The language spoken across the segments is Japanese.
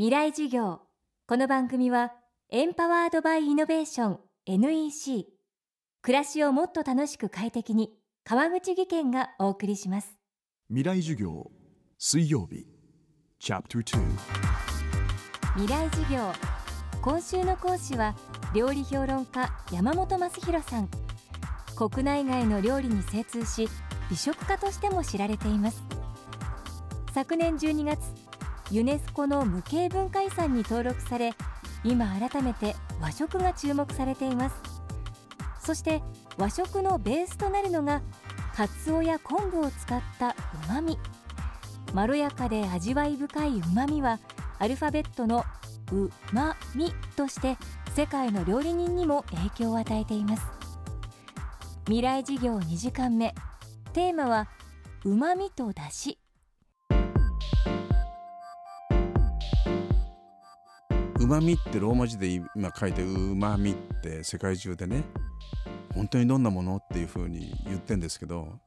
未来授業。この番組はエンパワードバイイノベーション NEC 暮らしをもっと楽しく快適に川口義賢がお送りします。未来授業水曜日。チャプター未来授業。今週の講師は料理評論家山本正弘さん。国内外の料理に精通し美食家としても知られています。昨年12月ユネスコの無形文化遺産に登録され今改めて和食が注目されています。そして和食のベースとなるのがカツオや昆布を使ったうまみまろやかで味わい深いうまみはアルファベットのうまみとして世界の料理人にも影響を与えています。未来事業2時間目。テーマはうまみとだしまみってローマ字で今書いてうまみって世界中でね本当にどんなものっていうふうに言ってんですけど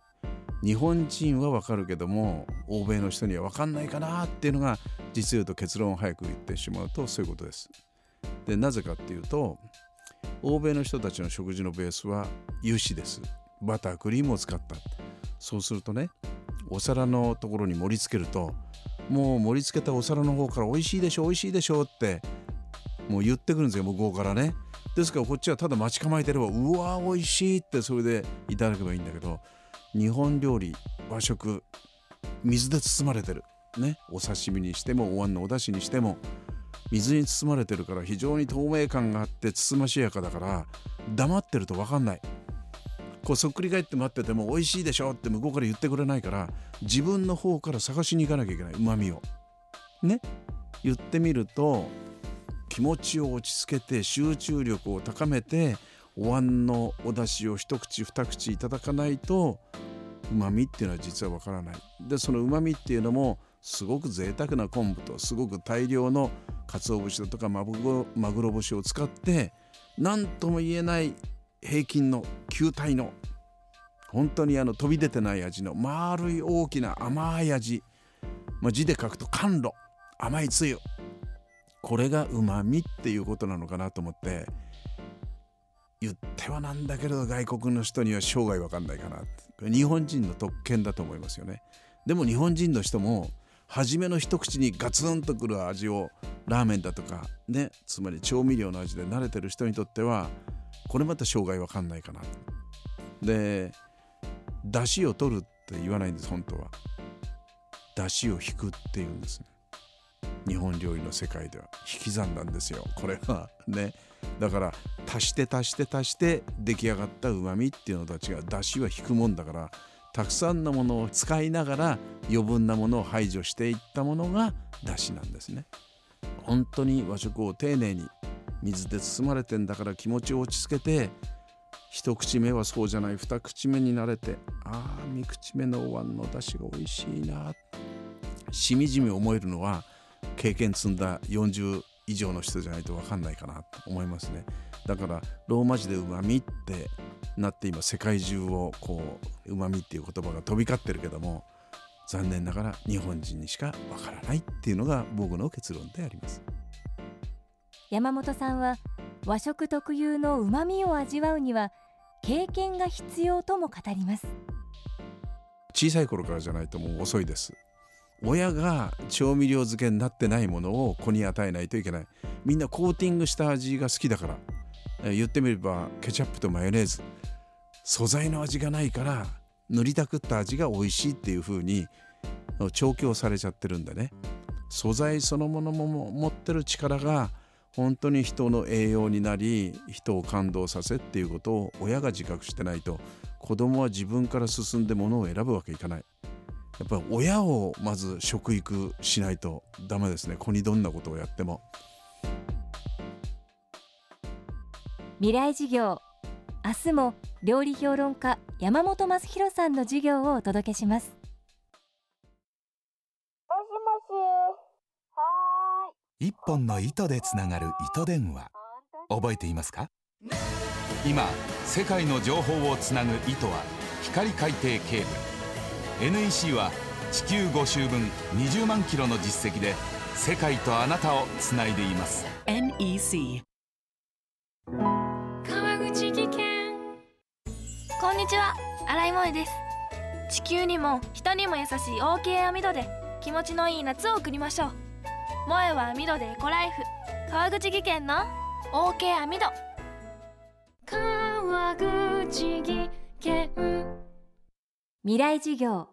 日本人はわかるけども欧米の人には分かんないかなっていうのが実言うと結論を早く言ってしまうとそういうことです。でなぜかっていうと欧米の人たちの食事のベースは油脂です。バタークリームを使ったそうするとねお皿のところに盛り付けるともう盛り付けたお皿の方から美味しいでしょ美味しいでしょってもう言ってくるんですよ向こうからね。ですからこっちはただ待ち構えてればうわ美味しいってそれでいただけばいいんだけど日本料理和食水で包まれてる。ね。お刺身にしてもお椀のお出汁にしても水に包まれてるから非常に透明感があってつつましやかだから黙ってると分かんない。こうそっくり返って待ってても美味しいでしょって向こうから言ってくれないから自分の方から探しに行かなきゃいけない。うまみを。ね。言ってみると気持ちを落ち着けて集中力を高めてお椀のお出汁を一口二口いただかないとうまみっていうのは実はわからない。でそのうまみっていうのもすごく贅沢な昆布とすごく大量の鰹節だとかマグロ節を使って何とも言えない平均の球体の本当にあの飛び出てない味の丸い大きな甘い味、まあ、字で書くと甘露甘いつゆ。これがうまみっていうことなのかなと思って言ってはなんだけど外国の人には生涯わかんないかな。日本人の特権だと思いますよね。でも日本人の人も初めの一口にガツンとくる味をラーメンだとかねつまり調味料の味で慣れてる人にとってはこれまた生涯わかんないかな。で出汁を取るって言わないんです本当は。出汁を引くって言うんですね。日本料理の世界では引き算なんですよ。これはね。だから足して足して足して出来上がったうまみっていうのとは違う出汁は引くもんだからたくさんのものを使いながら余分なものを排除していったものが出汁なんですね。本当に和食を丁寧に水で包まれてんだから気持ちを落ち着けて一口目はそうじゃない二口目に慣れてああ三口目のお椀の出汁が美味しいなしみじみ思えるのは経験積んだ40以上の人じゃないと分かんないかなと思いますね。だからローマ字でうまみってなって今世界中をこううまみっていう言葉が飛び交ってるけども残念ながら日本人にしかわからないっていうのが僕の結論であります。山本さんは和食特有のうまみを味わうには経験が必要とも語ります。小さい頃からじゃないともう遅いです親が調味料漬けになってないものを子に与えないといけない。みんなコーティングした味が好きだから、え言ってみればケチャップとマヨネーズ。素材の味がないから塗りたくった味が美味しいっていう風に調教されちゃってるんでね。素材そのものも持ってる力が本当に人の栄養になり人を感動させっていうことを親が自覚してないと子供は自分から進んでものを選ぶわけいかない。やっぱり親をまず食育しないとダメですね。子にどんなことをやっても。未来事業。明日も料理評論家山本正弘さんの授業をお届けします。もしもし。はーい。一本の糸でつながる糸電話。覚えていますか？今世界の情報をつなぐ糸は光海底ケーブル NEC は地球5周分20万キロの実績で世界とあなたをつないでいます。NEC 川口技研。こんにちは。新井萌です。地球にも人にも優しい OK 網戸で気持ちのいい夏を送りましょう。萌えは網戸でエコライフ。川口技研の OK 網戸川口技研。未来授業